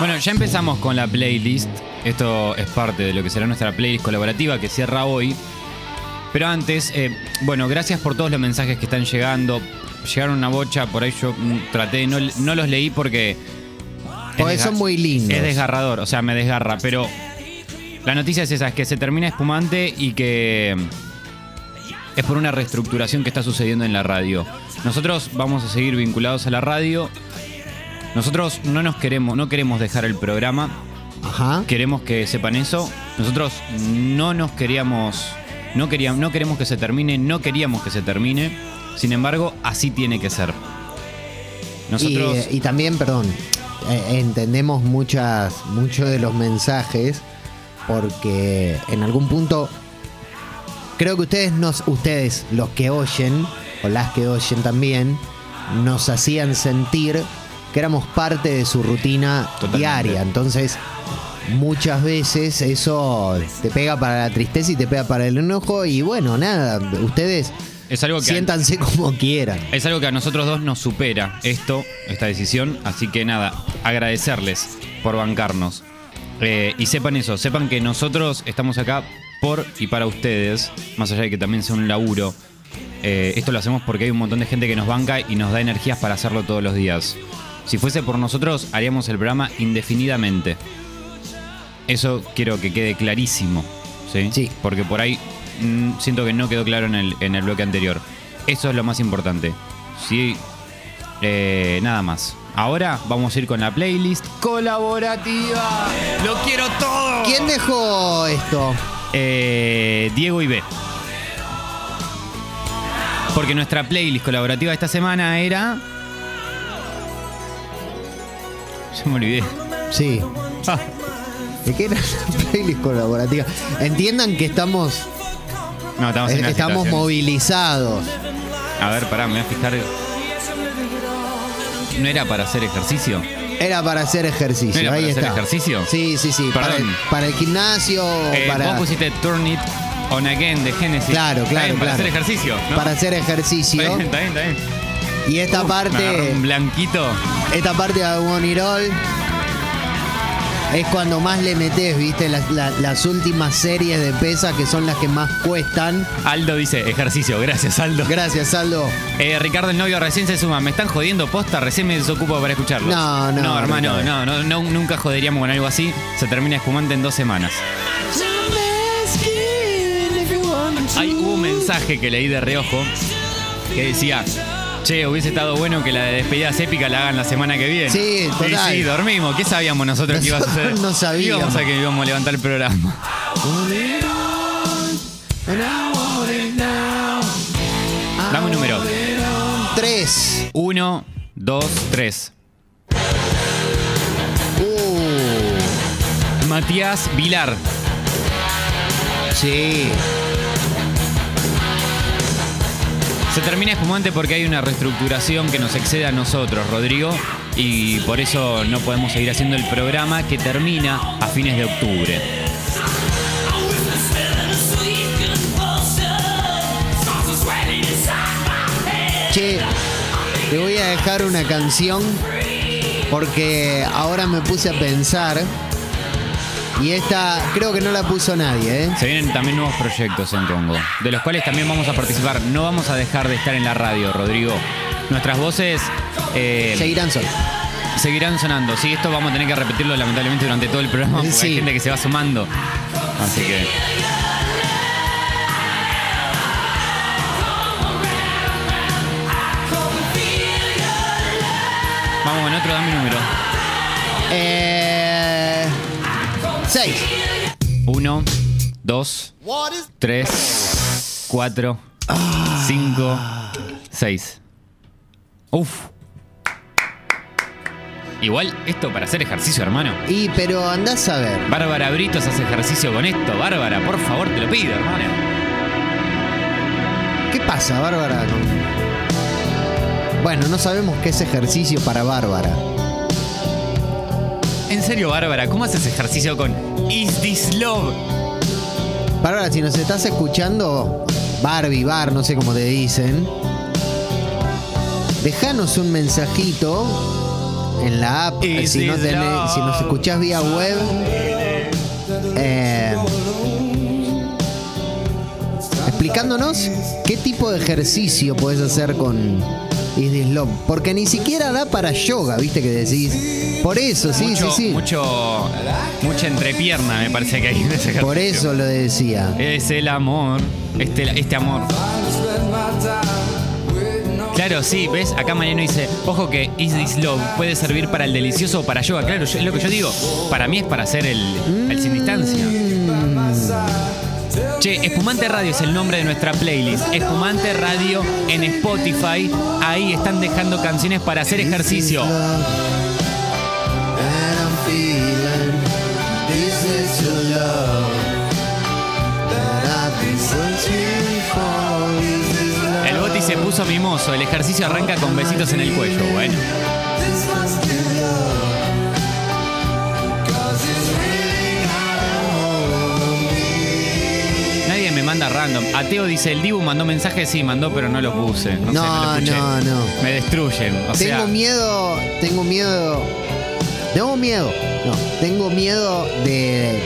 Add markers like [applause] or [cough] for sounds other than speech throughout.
Bueno, ya empezamos con la playlist. Esto es parte de lo que será nuestra playlist colaborativa que cierra hoy. Pero antes, eh, bueno, gracias por todos los mensajes que están llegando. Llegaron una bocha, por ahí yo mm, traté, no, no los leí porque... Porque desga- son muy lindos. Es desgarrador, o sea, me desgarra, pero la noticia es esa, es que se termina espumante y que es por una reestructuración que está sucediendo en la radio. Nosotros vamos a seguir vinculados a la radio. Nosotros no nos queremos, no queremos dejar el programa, Ajá. queremos que sepan eso. Nosotros no nos queríamos, no queríamos, no queremos que se termine, no queríamos que se termine. Sin embargo, así tiene que ser. Nosotros Y, y también, perdón, eh, entendemos muchas, muchos de los mensajes porque en algún punto creo que ustedes nos, ustedes, los que oyen, o las que oyen también, nos hacían sentir que éramos parte de su rutina Totalmente. diaria. Entonces, muchas veces eso te pega para la tristeza y te pega para el enojo. Y bueno, nada, ustedes es algo que siéntanse como quieran. Es algo que a nosotros dos nos supera esto, esta decisión. Así que nada, agradecerles por bancarnos. Eh, y sepan eso, sepan que nosotros estamos acá por y para ustedes, más allá de que también sea un laburo. Eh, esto lo hacemos porque hay un montón de gente que nos banca y nos da energías para hacerlo todos los días. Si fuese por nosotros, haríamos el programa indefinidamente. Eso quiero que quede clarísimo. ¿sí? Sí. Porque por ahí mm, siento que no quedó claro en el, en el bloque anterior. Eso es lo más importante. Sí, eh, nada más. Ahora vamos a ir con la playlist colaborativa. ¡Lo quiero todo! ¿Quién dejó esto? Eh, Diego y B. Porque nuestra playlist colaborativa esta semana era. [laughs] Ya me olvidé. Sí. Ah, ¿De qué era la [laughs] playlist colaborativa? Entiendan que estamos, no, estamos en una estamos situación. movilizados. A ver, pará, me voy a fijar. ¿No era para hacer ejercicio? Era para hacer ejercicio. ¿No era Ahí para hacer está. ejercicio? Sí, sí, sí. Para el, para el gimnasio, Eh, para, Vos pusiste Turn It On Again de Genesis. Claro, Está claro, bien, Para claro. hacer ejercicio. ¿no? para hacer Está ejercicio. bien, está bien, está bien. Y esta parte, un blanquito. esta parte de Agonirol es cuando más le metes, viste, las, la- las últimas series de pesas que son las que más cuestan. Aldo dice ejercicio, gracias Aldo. Gracias, Aldo. Eh, Ricardo el novio recién se suma. Me están jodiendo posta, recién me desocupo para escucharlo. No, no, No, hermano, no, no, no, nunca joderíamos con algo así. Se termina espumante en dos semanas. Hay hubo un mensaje que leí de reojo que decía. Che, hubiese estado bueno que la de despedidas épicas la hagan la semana que viene. Sí, total. Sí, sí, dormimos. ¿Qué sabíamos nosotros que iba a suceder? no sabíamos. Íbamos a que íbamos a levantar el programa. Dame un número. Tres. Uno, dos, tres. Uh, Matías Vilar. sí. Se termina espumante porque hay una reestructuración que nos excede a nosotros, Rodrigo, y por eso no podemos seguir haciendo el programa que termina a fines de octubre. Che, te voy a dejar una canción porque ahora me puse a pensar y esta creo que no la puso nadie, ¿eh? Se vienen también nuevos proyectos en Congo, de los cuales también vamos a participar. No vamos a dejar de estar en la radio, Rodrigo. Nuestras voces eh, Seguirán solos. seguirán sonando. Sí, esto vamos a tener que repetirlo lamentablemente durante todo el programa porque Sí. hay gente que se va sumando. Así que. Vamos con otro, dame un número. Eh, seis. Uno, dos, tres, cuatro, cinco, seis. Uf. Igual, esto para hacer ejercicio, hermano. Y pero andás a ver. Bárbara Britos hace ejercicio con esto. Bárbara, por favor, te lo pido, hermano. ¿Qué pasa, Bárbara? Bueno, no sabemos qué es ejercicio para Bárbara. En serio, Bárbara, ¿cómo haces ejercicio con Is This Love? Bárbara, si nos estás escuchando, Barbie, Bar, no sé cómo te dicen, dejanos un mensajito en la app. Is Si, no this tenés- love? si nos escuchás vía web, eh, explicándonos qué tipo de ejercicio podés hacer con Is This Love. Porque ni siquiera da para yoga, viste que decís. Por eso, sí, mucho, sí, sí. Mucho, mucha entrepierna me parece que hay en ese Por eso lo decía. Es el amor, este, este amor. Claro, sí, ves, acá Mariano dice, ojo que Is This Love puede servir para el delicioso o para yoga. Claro, yo- es lo que yo digo. Para mí es para hacer el, el sin distancia. Che, Espumante Radio es el nombre de nuestra playlist. Espumante Radio en Spotify. Ahí están dejando canciones para hacer ejercicio. El Boti se puso mimoso. El ejercicio arranca con besitos en el cuello. Bueno. Random. Ateo dice, el Dibu mandó mensajes, sí, mandó, pero no los puse. No, sé, No, no, lo escuché. no, no. Me destruyen. O sea, Tengo miedo, tengo miedo. Tengo miedo. No, tengo miedo de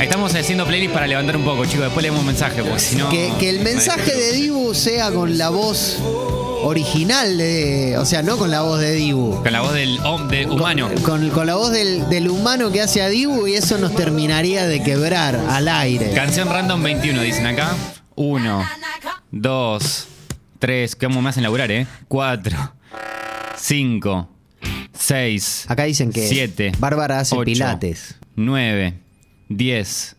estamos haciendo playlist para levantar un poco, chicos. Después leemos mensajes, porque si no. que, que el me mensaje de Dibu sea con la voz original de. O sea, no con la voz de Dibu. Con la voz del de humano. Con, con- con la voz del, del humano que hace a Dibu y eso nos terminaría de quebrar al aire. Canción random 21, dicen acá. Uno, dos, tres. ¿Cómo me hacen laburar, eh? Cuatro, cinco, seis. Acá dicen que Siete. Bárbara hace ocho, pilates. 9, 10.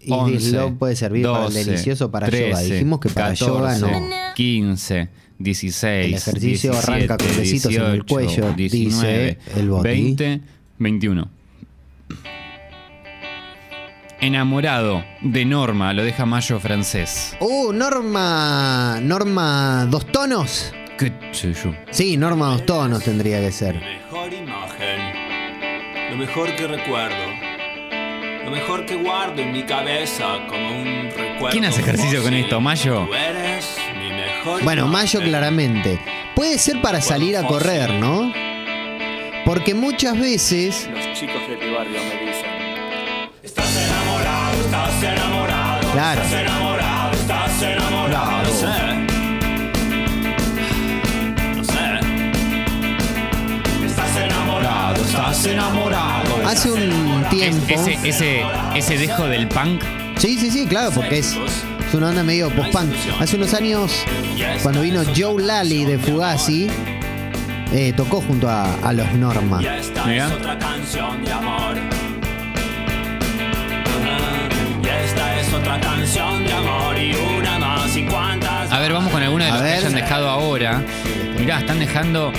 Y This Love puede servir para el delicioso para yoga. Dijimos que para yoga no. 15, 16. El ejercicio 17, arranca con besitos en el 18, cuello, dice 19, el Boti. 20, 21. Enamorado de Norma, lo deja Mayo francés. Uh, Norma. Norma dos tonos. ¿Qué sé yo? Sí, Norma dos tonos tendría que ser. mejor imagen, lo mejor que recuerdo, lo mejor que guardo en mi cabeza como un recuerdo. ¿Quién hace ejercicio con esto, Mayo? Tú eres mi mejor Bueno, Mayo claramente. Puede ser para salir a correr, ¿no? Porque muchas veces. Los chicos de mi barrio me dicen. Claro. Estás enamorado, estás enamorado. No sé. No sé. Estás enamorado, estás enamorado. Hace un Es- tiempo. ese, ese, ese dejo del punk. Sí, sí, sí, claro, porque es, una onda medio post-punk. Hace unos años, cuando vino Joe Lally de Fugazi, eh, tocó junto a, a los Norma. Y esta Mira. Otra canción de amor y una más y cuántas. A ver, vamos con alguna de A los que hayan dejado ahora. Mirá, están dejando.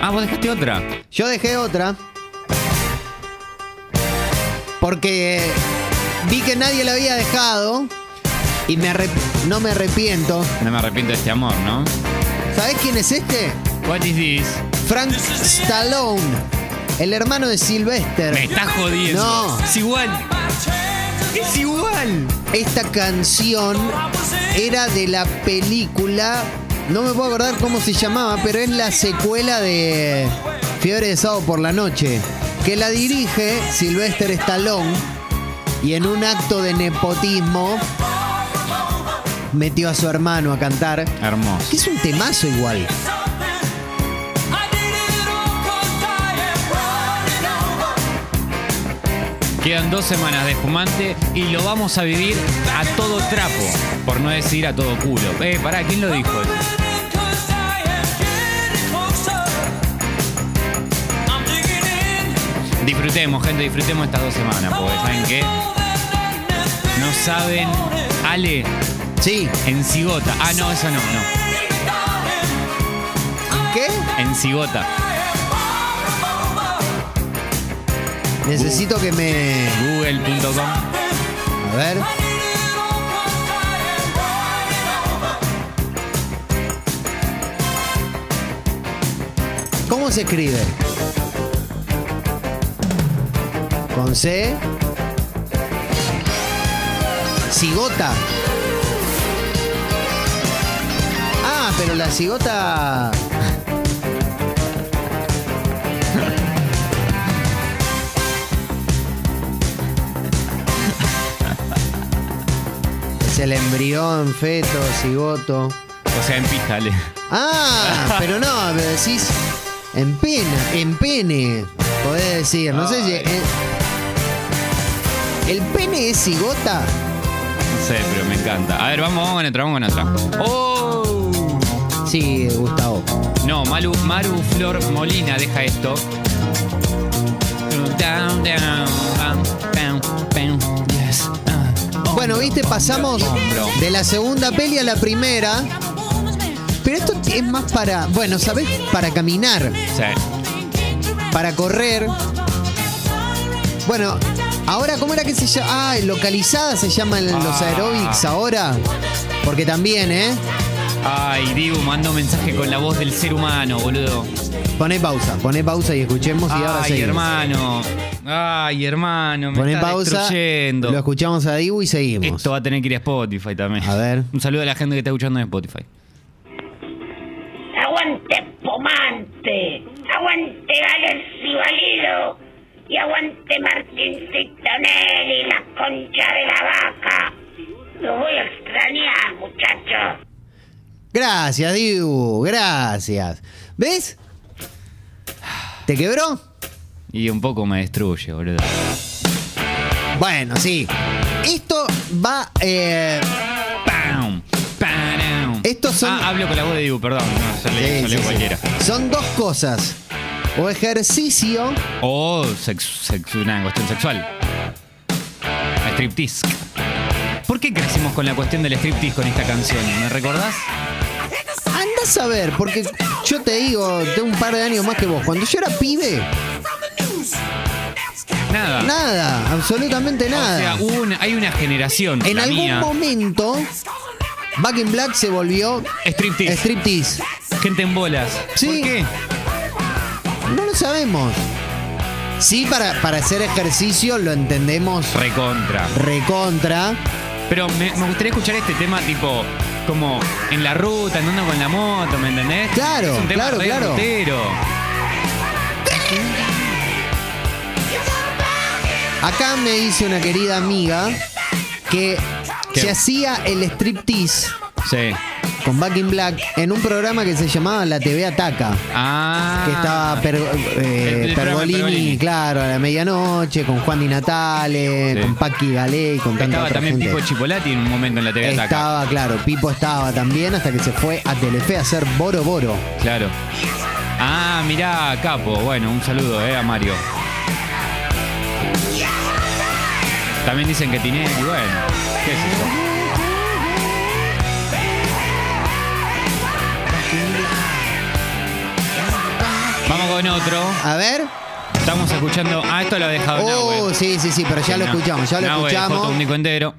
Ah, vos dejaste otra. Yo dejé otra. Porque vi que nadie la había dejado. Y me arrep- no me arrepiento. No me arrepiento de este amor, ¿no? ¿Sabés quién es este? What is this? Frank Stallone. El hermano de Sylvester. Me está jodiendo. No. Es igual. Es igual. Esta canción era de la película. No me puedo acordar cómo se llamaba, pero es la secuela de Fiebre de Sábado por la Noche. Que la dirige Sylvester Stallone. Y en un acto de nepotismo metió a su hermano a cantar. Hermoso. Que es un temazo igual. Quedan dos semanas de espumante y lo vamos a vivir a todo trapo. Por no decir a todo culo. Eh, pará, ¿quién lo dijo? Disfrutemos, gente, disfrutemos estas dos semanas. Porque ¿saben qué? No saben. Ale, Sí. en Cigota. Ah, no, eso no, no. ¿Qué? En Cigota. Necesito que me. Google.com. A ver. ¿Cómo se escribe? Con C. Cigota. Ah, pero la cigota. El embrión, feto, cigoto. O sea, en píjale. Ah, [laughs] pero no, pero decís en pena, en pene, podés decir. No sé si. ¿El pene es cigota? No sé, pero me encanta. A ver, vamos, vamos con otra, vamos con otra. ¡Oh! Sí, Gustavo. No, Malu, Maru Flor Molina deja esto. Down, down, down, down, uh, Bueno, viste, pasamos de la segunda peli a la primera. Pero esto es más para. Bueno, ¿sabés? Para caminar, Sí. para correr. Bueno, ahora, ¿cómo era que se llama? Ah, localizada se llaman los Ah. aerobics ahora. Porque también, ¿eh? Ay, Dibu mandó mensaje con la voz del ser humano, boludo. Poné pausa, poné pausa y escuchemos y ahora Ay, seguimos. hermano. Ay, hermano, me Poné está pausa, destruyendo. lo escuchamos a Dibu y seguimos. Esto va a tener que ir a Spotify también. A ver. Un saludo a la gente que está escuchando en Spotify. Aguante Pomante, aguante Gales y Valido, y aguante Martincito Nelly, la concha de la vaca. Los voy a extrañar, muchachos. Gracias, Dibu, gracias. ¿Ves? ¿Te quebró? Y un poco me destruye, boludo. Bueno, sí. Esto va. eh, ¡Pam! ¡Pam! Estos son- Ah, hablo con la voz de Dibu, perdón. No, leí, sí, cualquiera. Son dos cosas. O ejercicio. O sex, sex- una cuestión sexual. Striptease. ¿Por qué crecimos con la cuestión del striptease con esta canción? ¿Me recordás? Anda a saber, porque yo te digo, tengo un par de años más que vos. Cuando yo era pibe, Nada. nada, absolutamente O sea, nada. hubo una- hay una generación, En la algún mía, momento, Back in Black se volvió striptease. striptease. Gente en bolas. Sí. ¿Por qué? No lo sabemos. Sí, para, para hacer ejercicio lo entendemos Recontra. recontra. Pero me, me gustaría escuchar este tema tipo como en la ruta, andando con la moto, ¿me entendés? Claro, es un tema claro, re claro. rutero. Acá me dice una querida amiga que ¿Qué? se hacía el striptease Sí. con Back in Black en un programa que se llamaba La TV Ataca. Ah. Que estaba Per- eh, El- Pergolini, Pergolini. claro, a la medianoche, con Juan Di Natale, Sí. con Paqui Galé y con tanta Estaba otra también gente. Pipo Chipolati en un momento en la TV Ataca. Estaba, claro, Pipo estaba también hasta que se fue a Telefe a hacer Boro Boro. Claro. Ah, mirá, Capo. Bueno, un saludo, eh, a Mario. También dicen que Tinelli, bueno, qué sé yo. Vamos con otro. A ver. Estamos escuchando. Ah, esto lo ha dejado Oh, Nahue. sí, sí, sí, pero ya lo No. escuchamos, ya lo Nahue dejó escuchamos. todo un disco entero.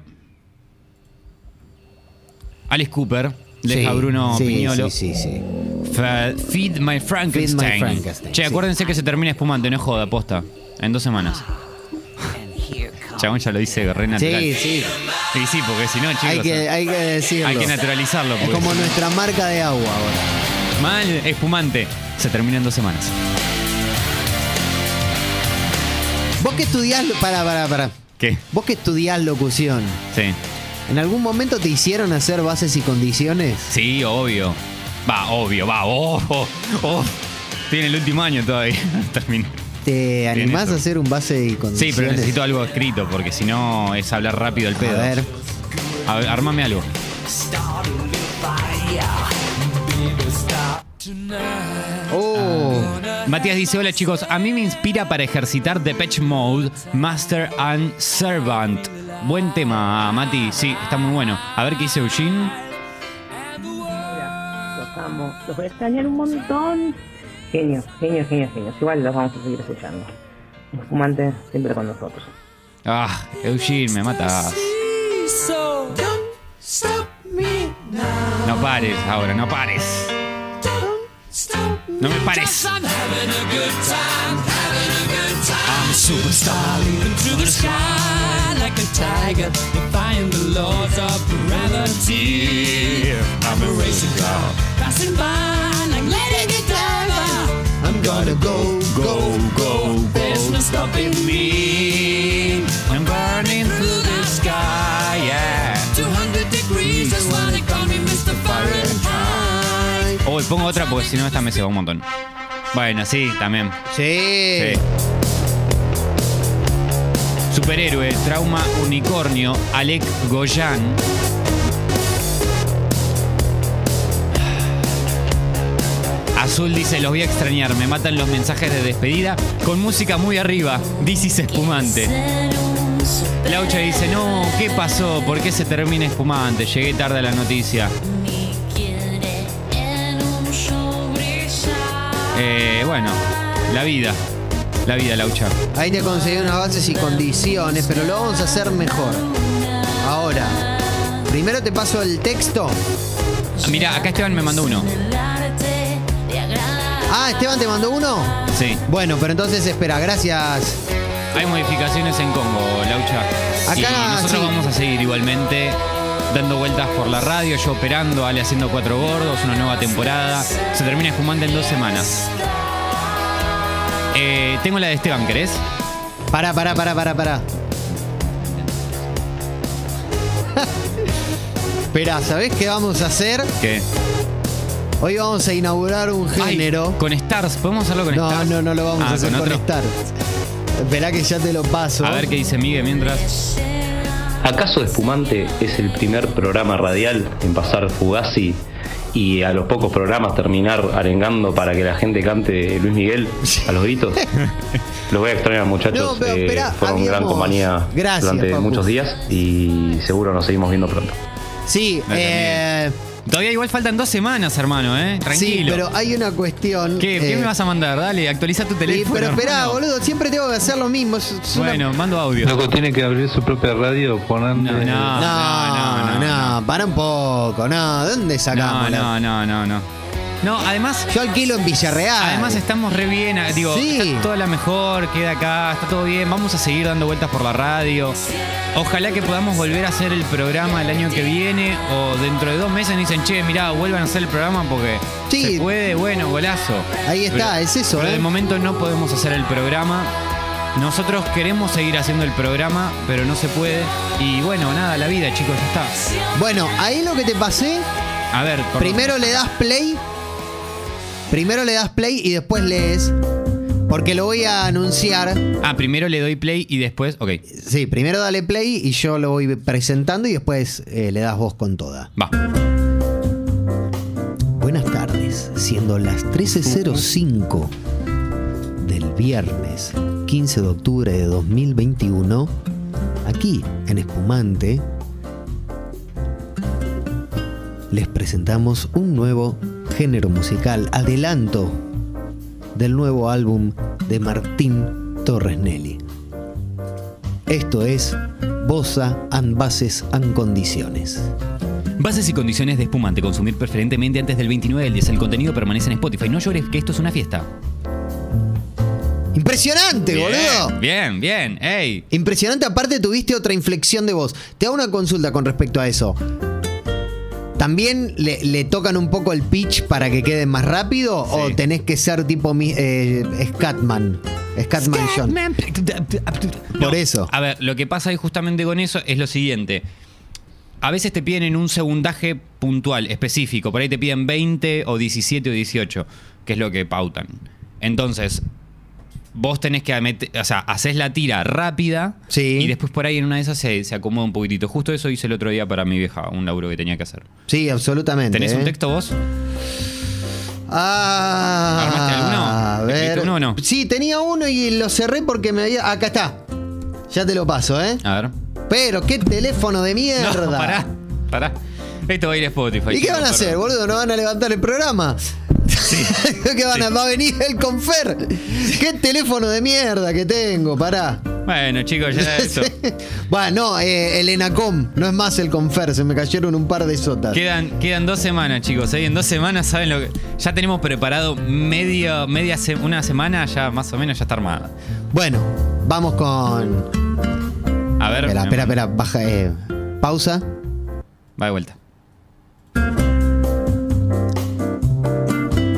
Alice Cooper. Deja Sí, Bruno sí, Piñolo. Sí, sí, sí. Fe- Feed My Frankenstein. Frankenstein, Che, sí. acuérdense que se termina espumante, no es joda, posta. En dos semanas. Chabón ya lo dice re natural. Sí, sí. Sí, sí, porque si no, chicos. Hay que, hay que decirlo. hay que naturalizarlo. Es porque- como nuestra marca de agua ahora. Mal, espumante. Se termina en dos semanas. Vos que estudiás. Para, para, para. ¿Qué? Vos que estudiás locución. Sí. ¿En algún momento te hicieron hacer bases y condiciones? Sí, obvio. Va, obvio, va. Oh, oh, oh. Estoy en el último año todavía. [laughs] Terminé. ¿Te animás eso. a hacer un base y Sí, condiciones? pero necesito algo escrito porque si no es hablar rápido el A pedo. ver. A ver, armame algo. Oh. Matías dice, hola chicos, a mí me inspira para ejercitar Depeche Mode, Master and Servant. Buen tema, Mati, sí, está muy bueno. A ver qué dice Eugene. Los amo, los voy a extrañar un montón. Genios, genios, genios, genios. Igual los vamos a seguir escuchando. Un fumante siempre con nosotros. Ah, Eugene, me matas. No pares ahora, no pares. No me pares. I'm superstar. to the sky like a tiger, defying the laws of gravity. I'm a racing car. Passing by like Lady Godiva gonna go, go, go. There's no stopping me. I'm burning through the sky, yeah. 200 degrees, that's why they call me Mr. Fahrenheit. Uy, pongo otra porque si no esta me se va un montón. Bueno, sí, también. Sí. sí. Superhéroe, trauma unicornio, Alec Goyan. Azul dice, los voy a extrañar, me matan los mensajes de despedida con música muy arriba, Dicis espumante. Laucha dice, no, ¿qué pasó? ¿Por qué se termina espumante? Llegué tarde a la noticia. Eh, bueno, la vida, la vida, Laucha. Ahí te conseguí unas bases y condiciones, pero lo vamos a hacer mejor. Ahora, primero te paso el texto. Mira, acá Esteban me mandó uno. Ah, Esteban te mandó uno. Sí. Bueno, pero entonces espera, gracias. Hay modificaciones en Congo, Laucha. Acá, y nosotros sí. vamos a seguir igualmente dando vueltas por la radio, yo operando, Ale haciendo cuatro gordos, una nueva temporada. Se termina espumante en dos semanas. Eh, tengo la de Esteban, ¿querés? Pará, pará, pará, pará, pará. [laughs] Espera, ¿sabés qué vamos a hacer? ¿Qué? Hoy vamos a inaugurar un género. Ay, con Stars, ¿podemos hacerlo con no, Stars? no, no lo vamos Ah, a hacer con, otro? Star. Esperá que ya te lo paso. A ver qué dice Miguel mientras. ¿Acaso Espumante es el primer programa radial en pasar Fugazi y a los pocos programas terminar arengando para que la gente cante Luis Miguel a los gritos? [laughs] Los voy a extrañar muchachos, No, pero eh, fueron gran habíamos- compañía Gracias, durante Papu. muchos días y seguro nos seguimos viendo pronto. Sí, Gracias, eh, Todavía igual faltan dos semanas, hermano, ¿eh? Tranquilo. sí, pero hay una cuestión. ¿Qué, ¿Qué eh, me vas a mandar? Dale, actualiza tu teléfono. pero esperá, hermano. boludo, siempre tengo que hacer lo mismo. es- es una- Bueno, mando audio. Loco, tiene que abrir su propia radio, ponerle... No, no. No, no, no, no, para un poco, no, ¿de dónde No, sacamos? la- no, no, no, no. No, además, Yo alquilo en Villarreal. además estamos re bien. Digo, Sí. está toda la mejor, queda acá, está todo bien. Vamos a seguir dando vueltas por la radio. Ojalá que podamos volver a hacer el programa el año que viene o dentro de dos meses dicen, che, mirá, vuelvan a hacer el programa porque Sí. se puede, bueno, golazo. Ahí está, es eso, Pero ¿eh? de momento no podemos hacer el programa. Nosotros queremos seguir haciendo el programa, pero no se puede. Y bueno, nada, la vida, chicos, ya está. Bueno, ahí lo que te pasé, A ver, primero le das play. Primero le das play y después lees. Porque lo voy a anunciar. Ah, primero le doy play y después. Ok, Sí, primero dale play y yo lo voy presentando y después eh, le das voz con toda. va. Buenas tardes, siendo las 13.05 del viernes 15 de octubre de 2021, aquí en Espumante, les presentamos un nuevo género musical, adelanto del nuevo álbum de Martín Torres Nelly. Esto es Bosa and Bases and Condiciones. Bases y condiciones de espumante. Consumir preferentemente antes del 29 del 10. El contenido permanece en Spotify. No llores que esto es una fiesta. ¡Impresionante, boludo! Bien, bien. Ey. Impresionante, aparte tuviste otra inflexión de voz. Te hago una consulta con respecto a eso. ¿También le, le tocan un poco el pitch para que quede más rápido? ¿O tenés que ser tipo eh, Scatman? Scatman John. No, Por eso. A ver, lo que pasa ahí justamente con eso es lo siguiente. A veces te piden en un segundaje puntual, específico. Por ahí te piden 20 o 17 o 18, que es lo que pautan. Entonces, vos tenés que meter, o sea, haces la tira rápida Sí. y después por ahí en una de esas se, se acomoda un poquitito. Justo eso hice el otro día para mi vieja, un laburo que tenía que hacer. Sí, absolutamente. ¿Tenés un ¿eh? texto vos? Ah, ¿Armaste alguno? A ¿Escribiste ver. uno no? Sí, tenía uno y lo cerré porque me había. Acá está. Ya te lo paso, ¿eh? A ver. Pero qué teléfono de [laughs] mierda. No, pará, pará. Esto va a ir a Spotify. ¿Y qué van a hacer, boludo? ¿No van a levantar el programa? [laughs] ¿Qué van a, va a venir el confer? ¿Qué teléfono de mierda que tengo? Pará. Bueno, chicos, ya [laughs] eso. bueno, no, eh, el Enacom, no es más el confer, se me cayeron un par de sotas. Quedan, quedan dos semanas, chicos. ¿eh? En dos semanas, ¿saben lo que? Ya tenemos preparado media se- una semana, ya más o menos ya está armada. Bueno, vamos con. A ver. Espera, espera, espera, baja, eh, pausa. Va de vuelta.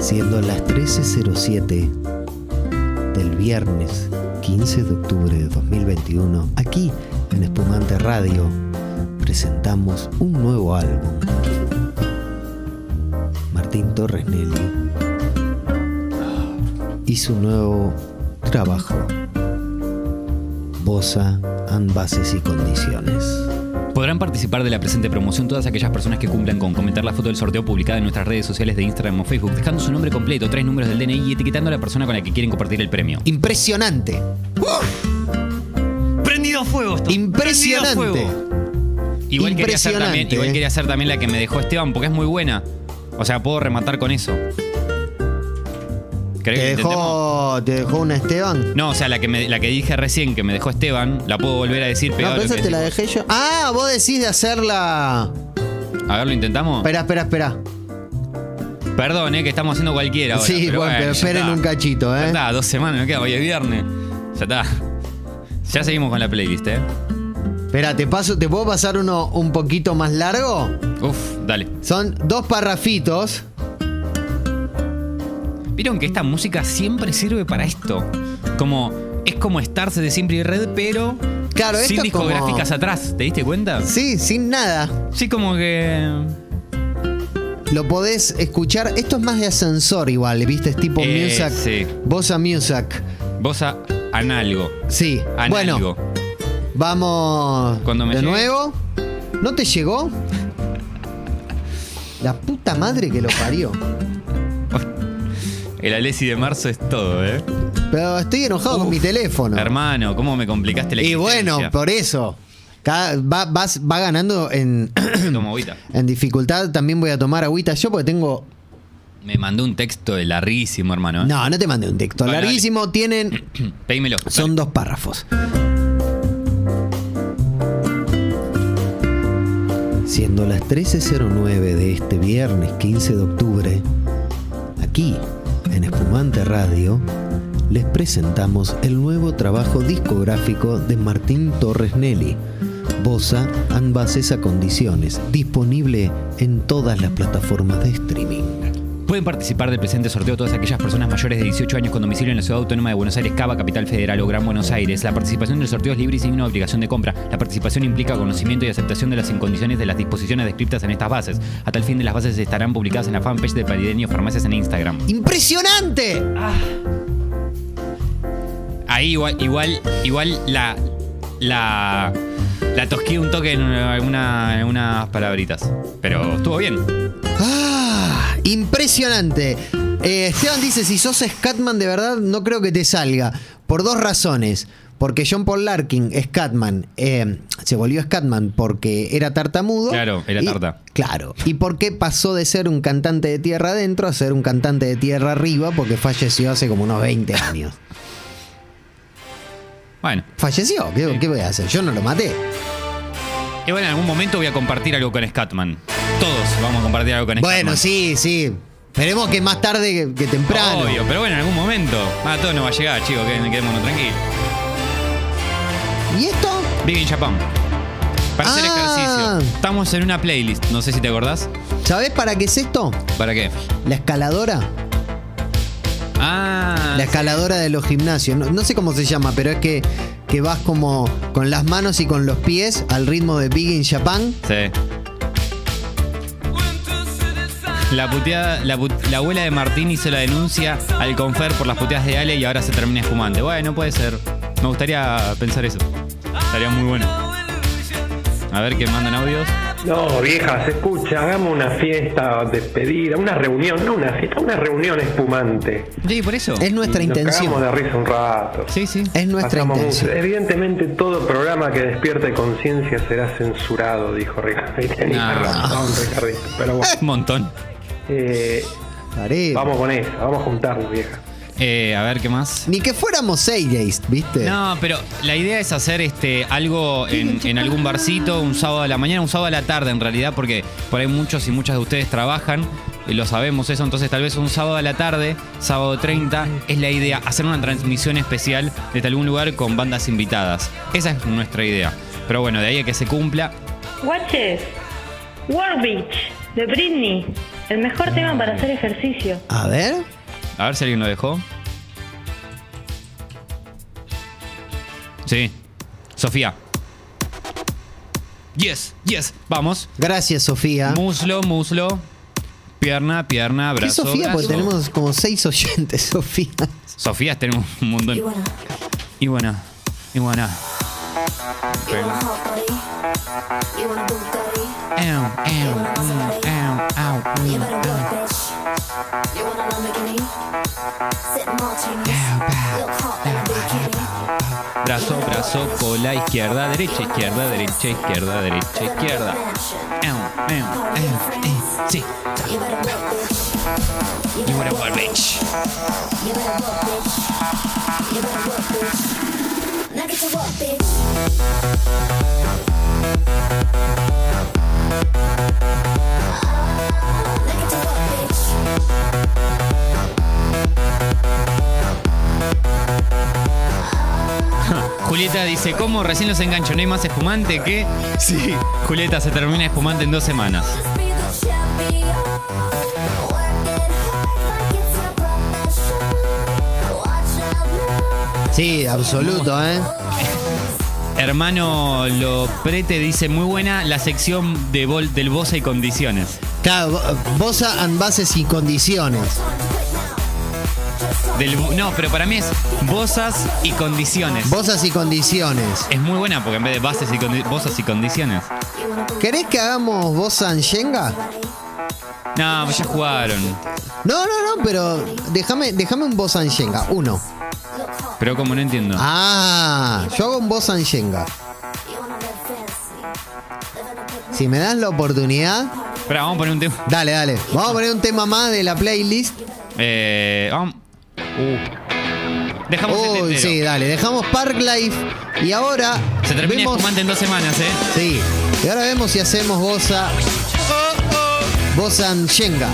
Siendo las 13.07 del viernes 15 de octubre de 2021, aquí en Espumante Radio presentamos un nuevo álbum. Martín Torres Nelly y su nuevo trabajo, Bosa and Bases y Condiciones. Podrán participar de la presente promoción todas aquellas personas que cumplan con comentar la foto del sorteo publicada en nuestras redes sociales de Instagram o Facebook, dejando su nombre completo, tres números del DNI y etiquetando a la persona con la que quieren compartir el premio. Impresionante, ¡Prendido a fuego esto! impresionante. Prendido fuego. Igual quería, hacer también, igual eh. quería hacer también la que me dejó Esteban, porque es muy buena. O sea, puedo rematar con eso. ¿Querés ¿Te dejó, ¿Te dejó una Esteban? No, o sea, la que, me- la que dije recién que me dejó Esteban, la puedo volver a decir No, pero esa te la dejé yo. Ah, vos decís de hacerla. A ver, ¿lo intentamos? Espera, espera, espera. Perdón, eh, que estamos haciendo cualquiera ahora. Sí, pero bueno, pero ya esperen está. un cachito, Ya ¿eh? está, dos semanas, me queda, hoy es viernes. Ya está. Ya seguimos con la playlist, ¿eh? Espera, te paso, ¿te puedo pasar uno un poquito más largo? Uf, dale. Son dos parrafitos. Vieron que esta música siempre sirve para esto. Como. Es como estarse de siempre y red, pero. Claro, sin como- discográficas atrás. ¿Te diste cuenta? Sí, sin nada. Sí, como que. Lo podés escuchar. Esto es más de ascensor igual, ¿viste? Es tipo Eh, music. sí. Bossa music. Vos a analgo. Sí. Analgo. Bueno, vamos Cuando me de llegue. nuevo. ¿No te llegó? La puta madre que lo parió. El Alessi de marzo es todo, ¿eh? Pero estoy enojado con mi teléfono. Hermano, ¿cómo me complicaste la Y bueno, por eso. Cada- va, vas- va ganando en, Tomo agüita. [clears throat] en dificultad. También voy a tomar agüita yo porque tengo. Me mandó un texto de larguísimo, hermano. ¿eh? No, no te mandé un texto. Larguísimo. Tienen. [clears throat] Pedímelo. Son dos párrafos. Siendo las 13.09 de este viernes 15 de octubre, aquí en Espumante Radio, les presentamos el nuevo trabajo discográfico de Martín Torres Nelly, Bosa and Bases a Condiciones, disponible en todas las plataformas de streaming. Pueden participar del presente sorteo todas aquellas personas mayores de 18 años con domicilio en la Ciudad Autónoma de Buenos Aires, Cava, Capital Federal o Gran Buenos Aires. La participación del sorteo es libre y sin una obligación de compra. La participación implica conocimiento y aceptación de las incondiciones de las disposiciones descritas en estas bases. A tal fin de las bases estarán publicadas en la fanpage de Parideño Farmacias en Instagram. ¡Impresionante! Ahí igual, igual, igual la. La. La tosqué un toque en alguna- en unas palabritas. Pero estuvo bien. Impresionante. Eh, Esteban dice, si sos Scatman de verdad, no creo que te salga. Por dos razones. Porque John Paul Larkin, Scatman, eh, se volvió Scatman porque era tartamudo. Claro, era Y- tarta. claro. Y porque pasó de ser un cantante de tierra adentro a ser un cantante de tierra arriba porque falleció hace como unos 20 años. Bueno. ¿Falleció? ¿Qué, qué voy a hacer? Yo no lo maté. Y bueno, en algún momento voy a compartir algo con Scatman. Todos vamos a compartir algo con. Bueno, sí, sí. Esperemos que más tarde que, que temprano. Obvio, pero bueno, en algún momento. Ah, todo no va a llegar, chicos, que quedémonos tranquilos. ¿Y esto? Big in Japan. Para hacer Ah. ejercicio. Estamos en una playlist, no sé si te acordás. ¿Sabés para qué es esto? ¿Para qué? La escaladora. Ah. La escaladora de los gimnasios. No, no sé cómo se llama, pero es que, que vas como con las manos y con los pies al ritmo de Big in Japan. Sí. La puteada, la, put- la abuela de Martín hizo la denuncia al confer por las puteadas de Ale y ahora se termina espumante. Bueno, puede ser. Me gustaría pensar eso. Estaría muy bueno. A ver qué mandan audios. No, vieja, se escucha, hagamos una fiesta, despedida, una reunión, no una fiesta, una reunión espumante. Sí, por eso. Es nuestra Y nos intención. cagamos de risa un rato. Sí, sí. Es nuestra Pasamos intención. música. Evidentemente todo programa que despierte conciencia será censurado, dijo Ricardo. Y tenía No. razón, Ricardito. Pero bueno, [laughs] Un montón. Eh, Haré. vamos con eso, vamos a juntarnos, vieja. Eh, a ver qué más. Ni que fuéramos Seydays, ¿viste? No, pero la idea es hacer este algo en, [laughs] en algún barcito, un sábado a la mañana, un sábado a la tarde en realidad, porque por ahí muchos y muchas de ustedes trabajan, y lo sabemos eso, entonces tal vez un sábado a la tarde, sábado 30, es la idea, hacer una transmisión especial desde algún lugar con bandas invitadas. Esa es nuestra idea. Pero bueno, de ahí a que se cumpla, Watches, War Beach, de Britney. El mejor tema para hacer ejercicio. A ver. a ver si alguien lo dejó. Sí. Sofía. Yes, yes, vamos. Gracias, Sofía. Muslo, muslo. pierna, pierna, ¿Qué brazo, Sofía? Porque brazo. tenemos como seis oyentes, [laughs] Sofía. Sofías tenemos un montón. Y bueno, y bueno. Ew, ew, Brazo, brazo, cola, izquierda, derecha, izquierda, derecha, izquierda, derecha, izquierda. Ew, ew, ew, ew, Sí. You wanna work, bitch. Julieta dice, ¿cómo recién los engancho? ¿No hay más espumante que? Sí. Julieta, se termina espumante en dos semanas. Sí, absoluto, ¿eh? Hermano Loprete dice, muy buena la sección de bol- del Bosa y condiciones. Claro, bo- Bosa and bases y condiciones. Del, no, pero para mí es Bosas y condiciones. Bosas y condiciones. Es muy buena porque en vez de bases y condi- Bosas y condiciones. ¿Querés que hagamos Bosa and Shenga? No, ya jugaron. No, no, no, pero déjame, déjame un Bosa and Shenga. Uno. Pero como no entiendo. Ah, yo hago un Bosa and Shenga. Si me das la oportunidad, Espera, vamos a poner un tema. dale, dale. Vamos a poner un tema más de la playlist. Eh, vamos. Uh. Dejamos Uy, sí, dale. Dejamos Park Life y ahora Se termina vemos, espumante en dos semanas, ¿eh? Sí. Y ahora vemos si hacemos Bosa Bosa and Shenga.